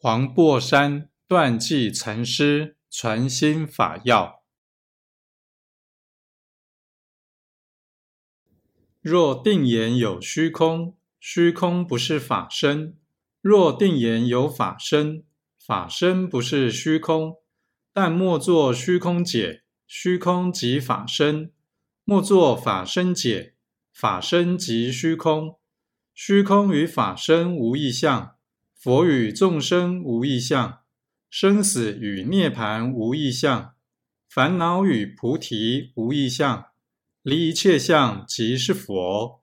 黄檗山断际禅师传心法要：若定言有虚空，虚空不是法身；若定言有法身，法身不是虚空。但莫作虚空解，虚空即法身；莫作法身解，法身即虚空。虚空与法身无异相。佛与众生无异相，生死与涅盘无异相，烦恼与菩提无异相，离一切相即是佛。